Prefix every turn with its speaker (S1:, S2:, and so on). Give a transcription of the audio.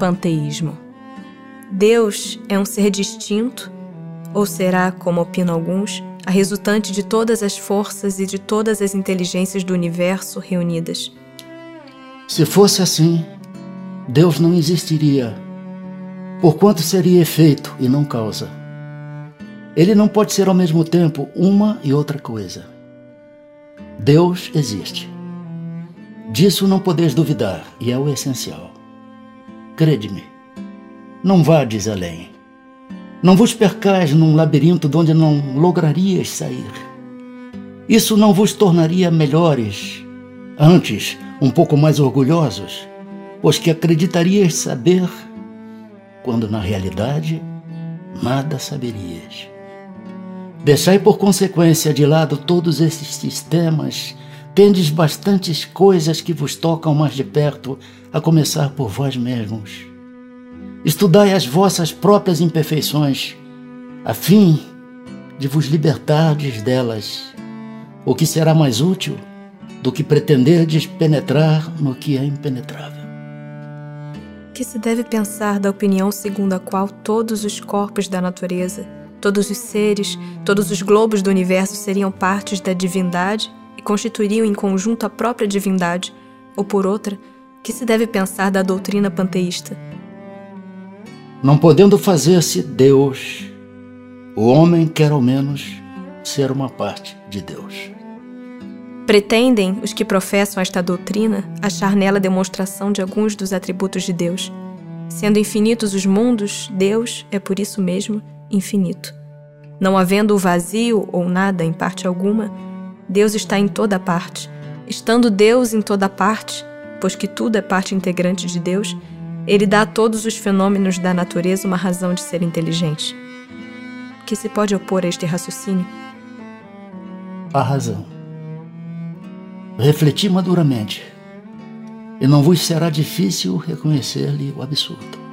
S1: Panteísmo. Deus é um ser distinto, ou será, como opinam alguns, a resultante de todas as forças e de todas as inteligências do universo reunidas.
S2: Se fosse assim, Deus não existiria, porquanto seria efeito e não causa. Ele não pode ser ao mesmo tempo uma e outra coisa. Deus existe. Disso não podeis duvidar, e é o essencial. Crede-me, não vades além. Não vos percais num labirinto de onde não lograrias sair. Isso não vos tornaria melhores, antes um pouco mais orgulhosos, pois que acreditarias saber, quando na realidade nada saberias. Deixai por consequência de lado todos esses sistemas, tendes bastantes coisas que vos tocam mais de perto, a começar por vós mesmos. Estudai as vossas próprias imperfeições, a fim de vos libertardes delas, o que será mais útil do que pretenderdes penetrar no que é impenetrável.
S1: Que se deve pensar da opinião segundo a qual todos os corpos da natureza, todos os seres, todos os globos do universo seriam partes da divindade e constituiriam em conjunto a própria divindade, ou por outra, que se deve pensar da doutrina panteísta?
S2: Não podendo fazer-se Deus, o homem quer ao menos ser uma parte de Deus.
S1: Pretendem os que professam esta doutrina achar nela demonstração de alguns dos atributos de Deus. Sendo infinitos os mundos, Deus é por isso mesmo infinito. Não havendo o vazio ou nada em parte alguma, Deus está em toda parte. Estando Deus em toda parte, pois que tudo é parte integrante de Deus, ele dá a todos os fenômenos da natureza uma razão de ser inteligente. Que se pode opor a este raciocínio?
S2: A razão. Refleti maduramente, e não vos será difícil reconhecer-lhe o absurdo.